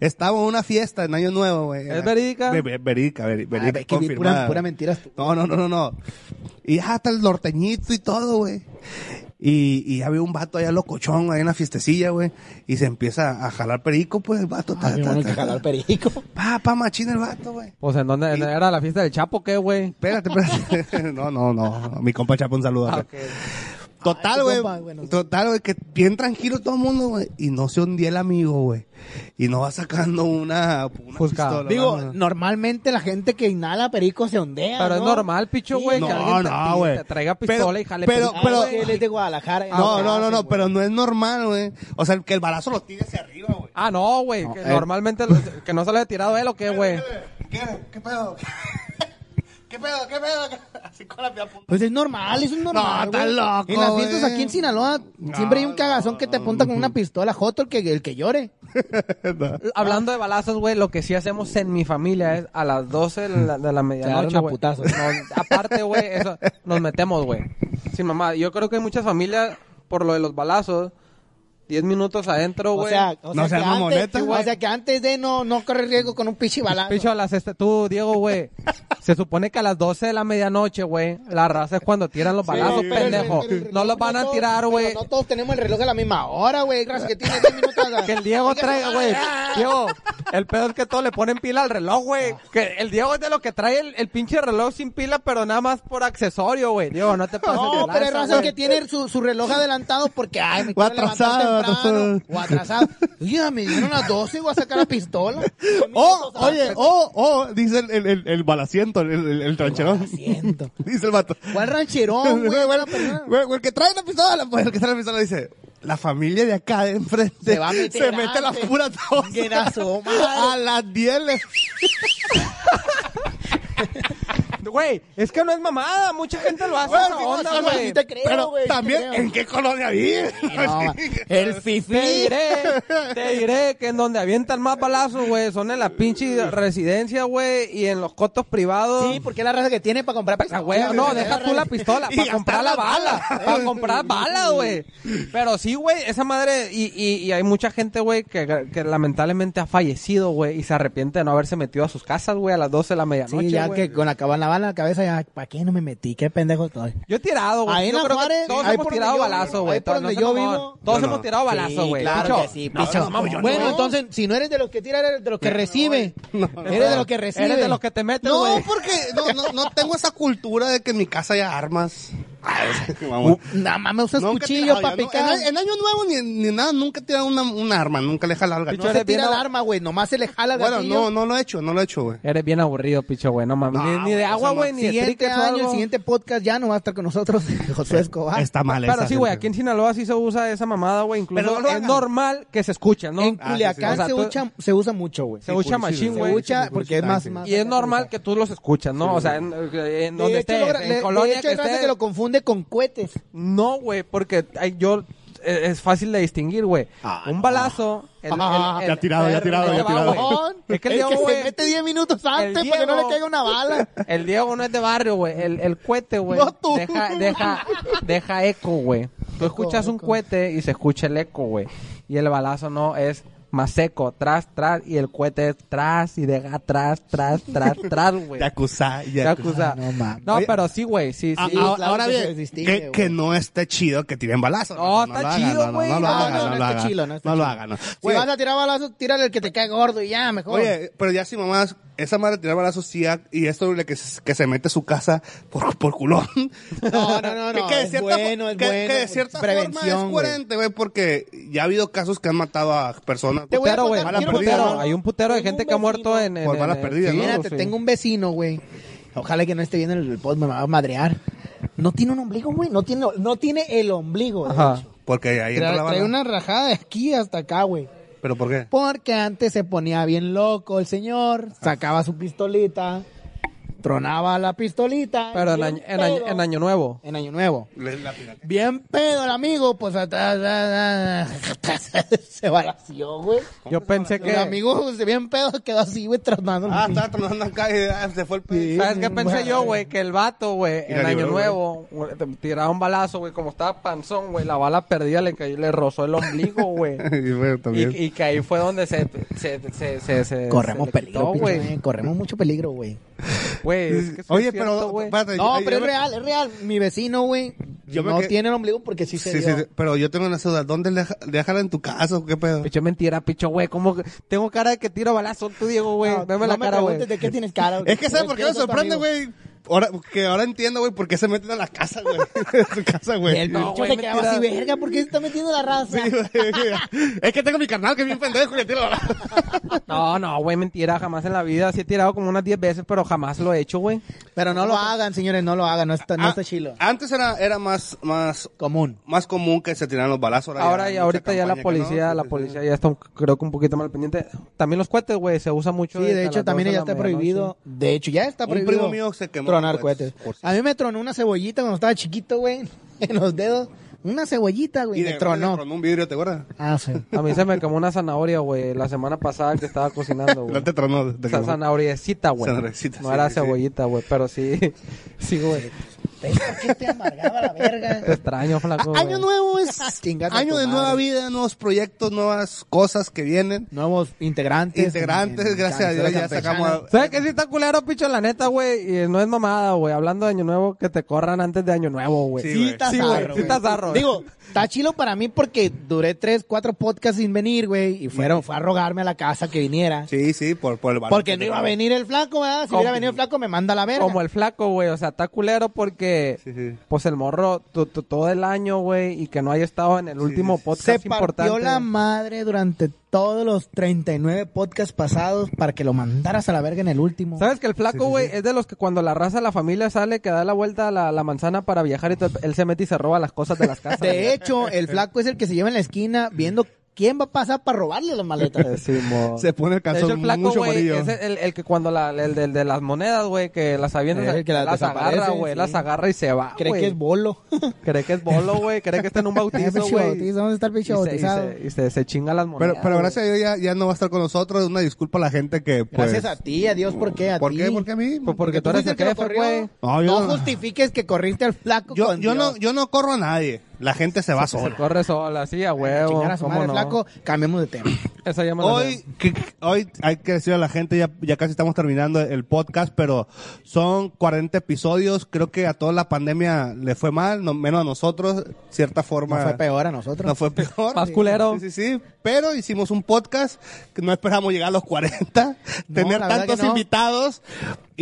Estaba en una fiesta en Año Nuevo, güey. ¿Es verídica? Ve- ve- Verídica, Ay, verídica, ve que vi confirmada. pura, pura mentiras. No, no, no, no, no. Y hasta el norteñito y todo, güey. Y, y había un vato allá locochón, ahí en la fiestecilla, güey. Y se empieza a jalar perico, pues el vato. ta, mi ta, ta, que jalar perico. Pa, pa, machina el vato, güey. Pues en dónde ¿En- era la fiesta del Chapo, ¿qué, güey? Espérate, espérate. No, no, no. Mi compa Chapo, un saludo. Ah, güey. Ok. Total, güey. bueno. Total, güey, que bien tranquilo todo el mundo, güey. Y no se hundía el amigo, güey. Y no va sacando una, una Fusca. pistola. Digo, normalmente la gente que inhala perico se ondea, Pero es ¿no? normal, picho, Sí, güey, no, que alguien te, no, güey. te traiga Pero- pistola y jale pero- perico, pero, güey. él es de Guadalajara. No, no, no, no, pero no es normal, güey. O sea, que el balazo lo tire hacia arriba, güey. Ah, no, güey, que eh. normalmente que no se le ha tirado él o qué, güey. ¿Qué? ¿Qué pedo? ¿Qué pedo? ¿Qué pedo? Así con la punta. Pues es normal, es normal. No, güey. loco, En las fiestas güey. aquí en Sinaloa siempre hay un cagazón que te apunta con una pistola, Joto, el que, el que llore. Hablando de balazos, güey, lo que sí hacemos en mi familia es a las 12 de la, de la medianoche, güey. nos- aparte, güey, eso, nos metemos, güey. Sin mamá. Yo creo que hay muchas familias, por lo de los balazos, 10 minutos adentro, O güey. sea, o No sea, seas antes, güey. o sea que antes de no, no correr riesgo con un pichi balazo. Picho, a las este, tú, Diego, güey. Se supone que a las 12 de la medianoche, güey, la raza es cuando tiran los balazos, el- pendejo. el no los van a todos- tirar, güey. No todos tenemos el reloj a la misma hora, güey. Gracias que tiene 10 minutos. Que el Diego traiga, güey. Diego, el pedo es que todos le ponen pila al reloj, güey. Que el Diego es de lo que trae el, el pinche reloj sin pila, pero nada más por accesorio, güey. Diego, no te pases No, de pero raza que tiene su, su reloj adelantado porque, ay, me O quiero temprano. O atrasado. Oye, me dieron las 12 voy a sacar la pistola. Oh, oye, oh, oh, dice el, el, el, el balaciento, el, el, el trancherón. Siento. Dice el vato. ¿Cuál rancherón, güey? El que trae la pistola, pues el que trae la pistola dice, la familia de acá de enfrente Se va a meter se mete la pura tos. A las 10 le... Güey, es que no es mamada. Mucha gente lo hace esa onda, güey. sí te creo, Pero güey, sí te también, creo. ¿en qué colonia vive? No, el Te fifi. diré, te diré que en donde avientan más balazos, güey, son en la pinche residencia, güey, y en los cotos privados. Sí, porque es la raza que tiene para comprar Ah, güey, no, deja tú la pistola, Y para comprar la gastar las bala, balas. para comprar bala, güey. Pero sí, güey, esa madre, y, y, y hay mucha gente, güey, que, que lamentablemente ha fallecido, güey, y se arrepiente de no haberse metido a sus casas, güey, a las 12 de la medianoche, Sí, ya güey. que con la, la bala en la cabeza, ya, ¿para qué no me metí? Qué pendejo estoy. Yo he tirado, güey. Ahí en Yo la creo que Juárez, todos ahí hemos por tirado donde yo balazo, vivo, güey. ahí por Todos- donde no yo vivo. Todos No, hemos no. tirado balazo, güey. claro Picho. que sí, picho. bueno, no. entonces, si no eres de los que tira, eres de los que recibe. Eres de los que recibe. Eres de los que te metes, No, güey. porque no, no, no tengo esa cultura de que en mi casa haya armas. Nada más me usas cuchillo para picar. en, en año nuevo ni, ni nada, nunca he tirado una, un arma, nunca le he jalado el No gatillo. se tira el arma, güey. Nomás se le jala el Bueno, gatillo. no, no lo he hecho, no lo he hecho, güey. Eres bien aburrido, picho, güey. No mames. No, ni, ni de güey, agua, güey, ni de o año, el siguiente podcast ya no va a estar con nosotros Josué Escobar. Está mal Pero sí, güey, aquí en Sinaloa sí se usa esa mamada, güey. Incluso Pero no lo es normal que se escucha, ¿no? En Ah, sí, Culiacán sí. O sea, se, tú- usa, se usa mucho, güey. Se usa publicidad. machine, Se güey. usa porque es más, Y es normal que tú los escuchas, ¿no? O sea, en, en De donde estés, en colonia que estés. que lo confunde con cohetes. No, güey, porque ay, yo eh, es fácil de distinguir, güey. Ah, un balazo. el- el- Ah, el- ya tirado, ya tirado, ya va, tirado. güey. Es que el el Diego, que güey, se mete 10 minutos antes para que no le caiga una bala. El Diego no es de barrio, güey. El, el cohete, güey. No, tú. Deja, deja, deja eco, güey. Tú Eco, escuchas un eco. cohete y se escucha el eco, güey. Y el balazo no es más seco, tras, tras, y el cohete es tras y deja tras, tras, tras, tras, güey. Yakuza, Yakuza. Yakuza. No, mames. No, pero sí, güey, sí, sí. Ah, claro ahora que bien, distingue, que, que no esté chido que tiren balazos. No, lo está hagan, chido, no, güey. No, lo No, hagan, no, no, no lo está hagan. no lo hagan, no. Si vas a tirar balazos, tírale el que te cae gordo y ya, mejor. Oye, pero ya si mamás, esa madre de tirar balazos sí, y esto de que, se- que se mete a su casa por, por culón. No, no, no, Que- no, que de es cierta, bueno, es que, bueno, que de cierta forma prevención, es coherente, güey, porque ya ha habido casos que han matado a personas. Te voy a contar, Hay un putero, contar- hay un putero de gente que ha muerto en... en Por en- perdidas, sí, ¿no? Fíjate, sí. tengo un vecino, güey. Ojalá que no esté viendo el, el podcast, me va a madrear. No tiene un ombligo, güey. No tiene, no tiene el ombligo, de Ajá. hecho. Porque ahí entra Trae, la trae bala. una rajada de aquí hasta acá, güey. ¿Pero por qué? Porque antes se ponía bien loco el señor, sacaba su pistolita, tronaba la pistolita. Pero en año, en, año, en año nuevo. En año nuevo. Bien pedo el amigo, pues atrás, se balació, güey. Yo pensé El que... amigo pues, bien pedo quedó así, güey, tronando. el Ah, estaba tronando acá y ah, se fue el Sí. pedo. ¿Sabes qué pensé yo, güey? Que el vato, güey, en Año libró, Nuevo, güey, tiraba un balazo, güey, como estaba panzón, güey, la bala perdida le cayó, le rozó el ombligo, güey. Y bueno, y, también. y que ahí fue donde se... se, se, se, se- Corremos peligro, güey. Corremos mucho peligro, güey. Güey, es que Oye, es cierto, pero, espérate, No, pero es me- real, es real. Mi vecino, güey, Yo no que- tiene el ombligo porque sí se Sí, dio. sí, sí, pero yo tengo una duda. ¿Dónde le deja- déjala en tu casa o qué pedo? Picho, mentira, picho, güey. ¿Cómo que- Tengo cara de que tiro balazo tú, Diego, güey? No, Dame no la me cara, güey. de qué tienes cara. güey. Es que ¿sabes por qué me ¿Quién es tu sorprende, güey? Ahora, que ahora entiendo, güey, por qué se meten a la casa, güey. en tu casa, güey. El No, güey, se quedaba así, verga, ¿por qué se está metiendo la raza? Sí, güey. es que tengo mi carnal que es bien pendejo y le tiro la No, no, güey, mentira. Jamás en la vida. Sí he tirado como unas 10 veces, pero jamás lo he hecho, güey. Pero no lo hagan, señores, no lo hagan, no está, no Ah, está chilo. Antes era, era más, más, Común. más común que se tiraran los balazos. Ahora hay y mucha ahorita ya la policía, no. la policía ya está, un- creo que un poquito mal pendiente. También los cohetes, güey, se usa mucho. Sí, a de hecho también 12 de ya está prohibido. De hecho, ya está Un prohibido. primo mío se quemó tronar con cohetes. cohetes, por si- A mí me tronó una cebollita cuando estaba chiquito, güey, en los dedos. Una cebollita, güey, Y me de tronó. tronó. tronó un vidrio, ¿te acuerdas? Ah, sí. A mí se me quemó una zanahoria, güey, la semana pasada que estaba cocinando, güey. No te tronó. te zanahoriecita, güey. Zanahoriecita, No sí, era sí. cebollita, güey, pero sí. Sí, güey. ¿Ves por qué te amargaba la Te verga? extraño, flaco. A- Año güey. nuevo es Chingas a año de nueva vida, nuevos proyectos, nuevas cosas que vienen. Nuevos integrantes. Integrantes, en- en gracias a Dios ya Campechana. sacamos a- ¿Sabes qué sí está culero, picho? La neta, güey. Y no es mamada, güey. Hablando de Año Nuevo, que te corran antes de Año Nuevo, güey. Sí, Sí, güey. está Sí, güey, zarro, sí está zarro. Digo, está chilo para mí porque duré tres, cuatro podcasts sin venir, güey. Y fueron, fue a rogarme a la casa que viniera. Sí, sí, por, por el balón Porque que no iba a venir el flaco, ¿verdad? Si hubiera venido el flaco, me manda a la verga. Como el flaco, güey. O sea, está culero porque, Sí, sí. pues el morro, todo el año, güey, y que no haya estado en el último sí. podcast Se partió importante. la madre durante todos los 39 podcasts pasados para que lo mandaras a la verga en el último. ¿Sabes que el flaco, güey, es de los que cuando la raza, la familia sale, que da la vuelta a la, la manzana para viajar y todo, él se mete y se roba las cosas de las casas. De hecho, el flaco es el que se lleva en la esquina viendo quién va a pasar para robarle las maletas. Sí. Se pone el De hecho, calzón el flaco, mucho amarillo. es el, el que cuando la, el, de las monedas, güey, que las avientas, Eh, que las las agarra, güey, sí. las agarra y se va, Cree que es bolo. Cree que es bolo, güey, cree que está en un bautizo, güey. bautizo, ¿Dónde está el Y pinche se, y, bautizado? se, y se, se chinga las monedas. Pero, pero gracias a Dios ya, ya no va a estar con nosotros. Una disculpa a la gente que, pues... Gracias a ti, a Dios, ¿por qué? A ¿Por ti. qué? ¿Por qué a mí? Pues porque tú eres el que corrió. güey. No, justifiques que corriste al flaco Yo, con yo, no, Dios. yo no corro a nadie. La gente se va Se sola. corre sola, sí, a huevo. A su ¿cómo madre, no? flaco, cambiemos de tema. Esa ya me Hoy, que- hoy hay que decirle a la gente, ya, ya casi estamos terminando el podcast, pero son 40 episodios. Creo que a toda la pandemia le fue mal, no, menos a nosotros, cierta forma. No fue peor a nosotros. No fue peor. Más culero. Sí, sí, sí. Pero hicimos un podcast que no esperamos llegar a los 40, tener la verdad tantos no. invitados.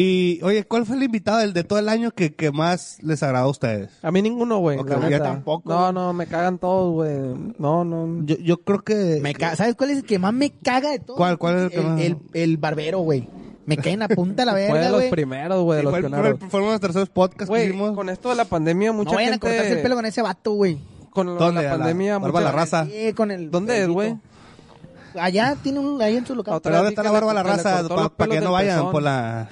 Y, oye, ¿cuál fue el invitado del de todo el año que, que más les agradó a ustedes? A mí ninguno, güey. Ok, la ya neta. tampoco, No, güey. no, me cagan todos, güey. No, no. Yo, yo creo que... Me ca- ¿Sabes cuál es el que más me caga de todo? ¿Cuál- cuál es el que más? El, el barbero, güey. Me cae en la punta de la Fue de verga, los güey. primeros, güey, de Sí, fue, el- pioneros. fue el- fueron los terceros podcasts que Güey, hicimos. con esto de la pandemia, mucha No vayan a gente... cortarse el pelo con ese vato, güey. Con lo de ¿Dónde? la la pandemia, Barba mucha la Raza. Sí, con el... ¿Dónde es, güey? Allá tiene un... Ahí en su local. Pero ¿dónde vez está la barba a la raza? Para que no vayan por la...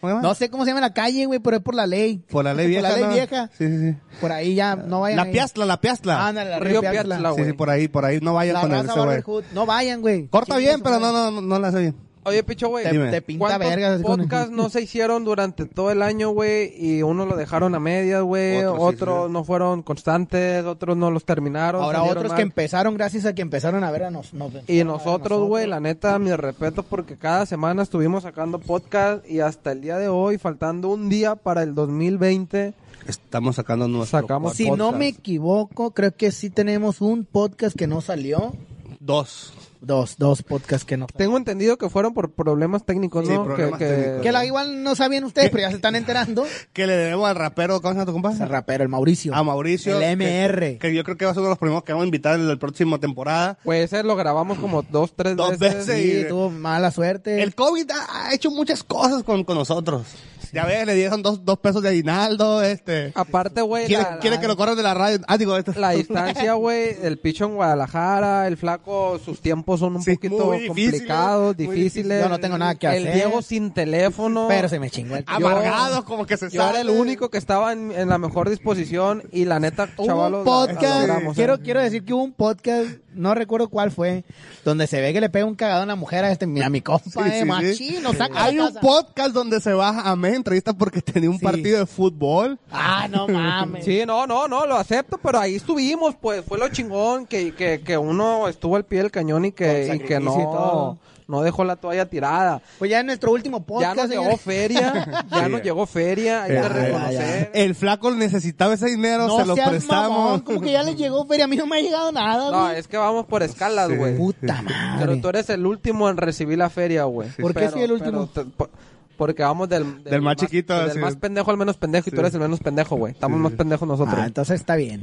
No sé cómo se llama la calle, güey, pero es por la ley. Por la ley vieja, Por la ley ¿no? vieja. Sí, sí, sí. Por ahí ya no vayan. La ahí. piastla, la piastla. Ándale, la Río Río Piatla, Piastla. sí, güey. sí, por ahí, por ahí. No vayan La con el ese güey. No vayan, güey. Corta bien, pero madre. no, no, no la hace bien. Oye, picho, güey. Te, te pinta ¿Cuántos vergas. podcasts no se hicieron durante todo el año, güey? Y unos lo dejaron a medias, güey. Otros Otros, sí, sí. no fueron constantes, otros no los terminaron. Ahora otros mal. que empezaron gracias a que empezaron a ver a nos, nos- Y a nosotros, güey, la neta, mi respeto porque cada semana estuvimos sacando podcast y hasta el día de hoy, faltando un día para el 2020, Estamos sacando nuestro Sacamos- podcast. Si no me equivoco, creo que sí tenemos un podcast que no salió. Dos. Dos, dos podcasts que no tengo entendido que fueron por problemas técnicos, Sí, ¿no? problemas que, que- técnicos. Que la, igual no sabían ustedes, pero ya se están enterando. Que le debemos al rapero, ¿cómo se llama tu compa? Ese rapero, el Mauricio. A Mauricio. El MR. Que, que yo creo que va a ser uno de los primeros que vamos a invitar en la próxima temporada. Pues ese lo grabamos como dos, tres Dos veces. veces. Sí, Sí. tuvo mala suerte. El COVID ha, ha hecho muchas cosas con, con nosotros. Ya ves, le dieron dos, dos pesos de aguinaldo, este. Aparte, güey, Quiere, la- quiere la- que lo corran de la radio. Ah, digo, esto. La distancia, güey, el picho en Guadalajara, el flaco, sus tiempos son un Sí, poquito difíciles, complicados, muy difíciles. Yo no tengo nada que El hacer. Diego sin teléfono. Pero se me chingó el Amargados, como que se Yo era el único que estaba en, en la mejor disposición y la neta, chavalos, un la podcast, logramos, quiero, ¿eh? quiero decir que hubo un podcast, no recuerdo cuál fue, donde se ve que le pega un cagado a una mujer a este, a mi compa, Sí, eh, sí, machín, lo saca Hay un casa. podcast donde se baja a me entrevista porque tenía un Sí. partido de fútbol. Ah, no mames. Sí, no, no, no, lo acepto, pero ahí estuvimos, pues, fue lo chingón, que, que, que uno estuvo al pie del cañón y que, y que no, todo. no dejó la toalla tirada. Pues ya en nuestro último Ya podcast, nos llegó feria, ya Sí. nos llegó feria, hay Ya, que ya, reconocer. El flaco necesitaba ese dinero, no se lo prestamos. mamón, como que ya le llegó feria, a mí no me ha llegado nada, No, es que vamos por escalas, Sí. güey. Puta Pero madre. tú eres el último en recibir la feria, güey. ¿Por qué Pero- soy el último? pero porque vamos del, Del más chiquito, Del sí. más pendejo al menos pendejo y tú eres el menos pendejo, güey. Estamos más pendejos nosotros. Ah, entonces está bien.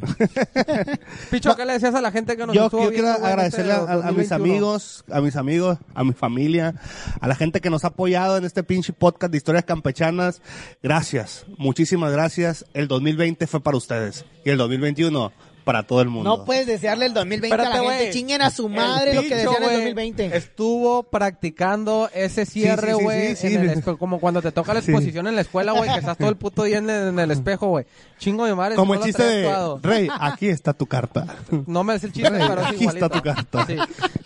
Picho, ¿qué le decías a la gente que nos Yo, estuvo yo quiero viendo, agradecerle este a, a mis 2021? amigos, a mis amigos, a mi familia, a la gente que nos ha apoyado en este pinche podcast de historias campechanas. Gracias, muchísimas gracias. El 2020 fue para ustedes y el 2021 para todo el mundo. No puedes desearle el 2020 a Espérate, la gente. Chinguen a su El madre lo que desean el güey, 2020. Estuvo practicando ese cierre, sí, sí, güey. sí, sí. espe- como cuando te toca la Sí. exposición en la escuela, güey, que estás todo el puto día en el, en el espejo, güey. Chingo de madre. Como el no chiste de actuado. Rey, aquí está tu carta. No me sé el chiste, pero es Aquí igualito. está tu carta. Sí.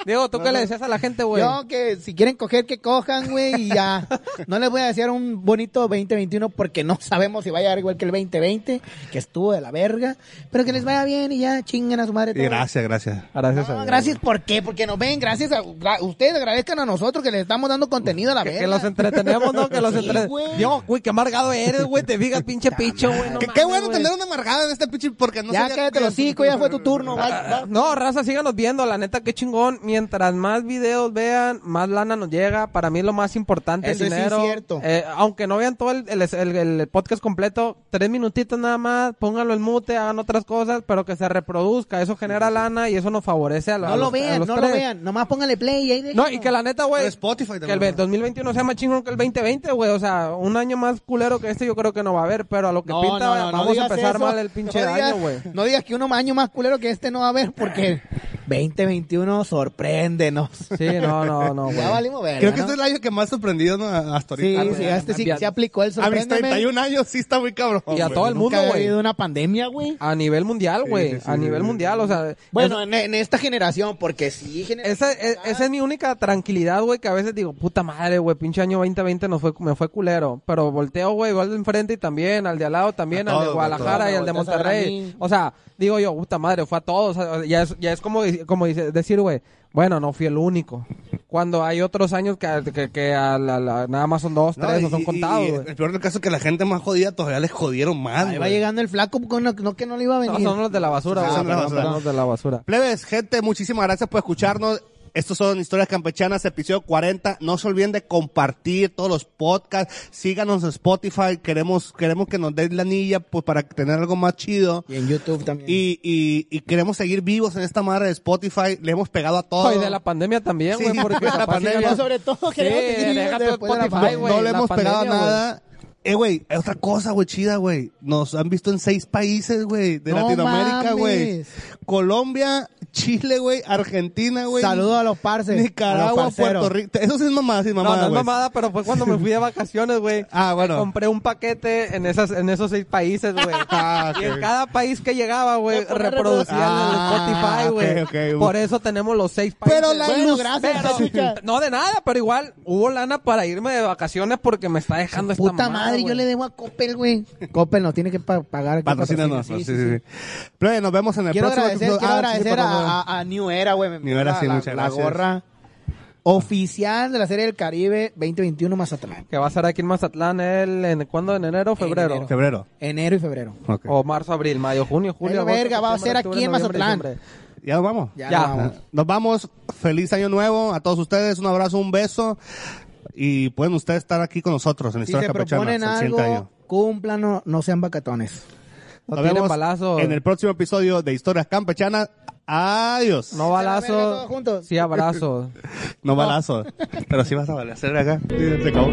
Diego, ¿tú qué le decías a la gente, güey? Yo que si quieren coger, que cojan, güey, y ya. No les voy a desear un bonito 2021 porque no sabemos si va a llegar igual que el 2020, que estuvo de la verga. Pero que les vaya bien y ya chinguen a su madre Y todos. gracias, gracias. Gracias a No, Dios. gracias, ¿por qué? Porque nos ven, gracias a... gra- ustedes agradezcan a nosotros que les estamos dando contenido a la Que, verga. que los entretenemos, ¿no? Que los Sí, entre... güey. Qué amargado eres, güey. Te digas, pinche picho, güey. no qué bueno tener una amargada en este pinche porque no ya sabía cállate los hocico, ya fue tu turno. va- va. No, raza, síganos viendo, la neta, qué chingón. Mientras más videos vean, más lana nos llega. Para mí es lo más importante, Eso el sí es dinero. cierto. Eh, aunque no vean todo el, el- el- el podcast completo, tres minutitos nada más, pónganlo en mute, hagan otras cosas, pero que se reproduzca. Eso genera lana y eso nos favorece a, la- a No lo vean, no lo vean. Nomás póngale play y ahí No, y que la neta, güey. Spotify Que también, el ¿no? 2021 sea más chingón que el 2020, güey. O sea, un año más culero que este yo creo que no va a haber. Pero a lo que No, pinta, no, no, no vamos a digas empezar eso. mal el pinche no digas, año, güey. No digas que uno año más culero que este no va a haber porque 2021 sorpréndenos. Sí, no, no, no, güey. Ya valimos verga, Creo que ¿no? este es el año que más sorprendido ¿no? hasta Sí, ahorita. sí, este sí se aplicó el A mis sorpréndeme. 31 años sí está muy cabrón. Y a güey. todo el mundo, Nunca ha güey. habido una pandemia, güey. A nivel mundial, güey. sí, sí, a sí, nivel sí. mundial, o sea. Bueno, es- en, en esta generación, porque sí, esa, es, esa es mi única tranquilidad, güey, que a veces digo, puta madre, güey, pinche año 2020 nos fue, me fue culero. Pero volteo, güey, igual de enfrente y también, al de al lado también, A al de Guadalajara y al de Monterrey. O sea, digo yo, puta madre, fue a todos. o sea, ya, es, ya es como, como dice, decir, güey, bueno, no fui el único. Cuando hay otros años que, que, que a la- la- nada más son dos, No, tres, y- no son contados, y el peor del caso es que la gente más jodida todavía les jodieron más. Ahí va llegando el flaco, con no, no que no le iba a No, venir. son los de la basura, Ah, güey. son los de la basura. Plebes, gente, muchísimas gracias por escucharnos. Estos son Historias Campechanas, episodio 40. No se olviden de compartir todos los podcasts. Síganos en Spotify. Queremos, queremos que nos den la anilla pues, para tener algo más chido. Y en YouTube también. Y, y, y queremos seguir vivos en esta madre de Spotify. Le hemos pegado a todo. Y de la pandemia también, Sí, güey, porque de la pandemia. sí sobre todo Sí, queremos seguir deja tu después de la Spotify, pandemia. güey. no le hemos pegado pandemia, nada. Eh, güey, otra cosa, güey, chida, güey. Nos han visto en seis países, güey, de No Latinoamérica, güey. Colombia, Chile, güey, Argentina, güey. Saludos a los parces. los Nicaragua. Puerto Rico. Eso sí es mamada, sí es No, mamada, no es güey. mamada, pero fue cuando me fui de vacaciones, güey. Ah, bueno. Compré un paquete en esas, en esos seis países, güey. Ah. Y en cada país que llegaba, güey, reproducía Ah, en el Spotify, güey. ok, ok. Por eso tenemos los seis países. Pero la Bueno, gracias, Pero- no de nada, pero igual hubo lana para irme de vacaciones porque me está dejando esta Puta mamada, madre, yo le debo a Coppel, güey. Coppel nos tiene que pa- pagar. Patrocínanos, patrocinio. sí, sí, sí. Pero oye, nos vemos en el Quiero próximo agradecer, episodio. quiero Ah, sí, agradecer a, a- a New Era, güey. New Era, envió sí, la, muchas la gracias. gorra oficial de la Serie del Caribe 2021 Mazatlán. Que va a ser aquí en Mazatlán el, en, ¿cuándo? ¿En enero o febrero? enero. Febrero. Enero y febrero. O marzo, abril, mayo, junio, julio, agosto, verga, va a ser aquí en Mazatlán. ¿Ya nos vamos? Ya, Ya. nos vamos. Nos vamos. Feliz año nuevo a todos ustedes. Un abrazo, un beso. Y pueden ustedes estar aquí con nosotros en Si Historias se proponen algo, cúmplanlo, no sean vacatones. No Nos tienen vemos balazos. en el próximo episodio de Historias Campechanas. Adiós. No balazos, juntos. sí abrazos. No balazo. Pero sí vas a balacer acá. Se acabó.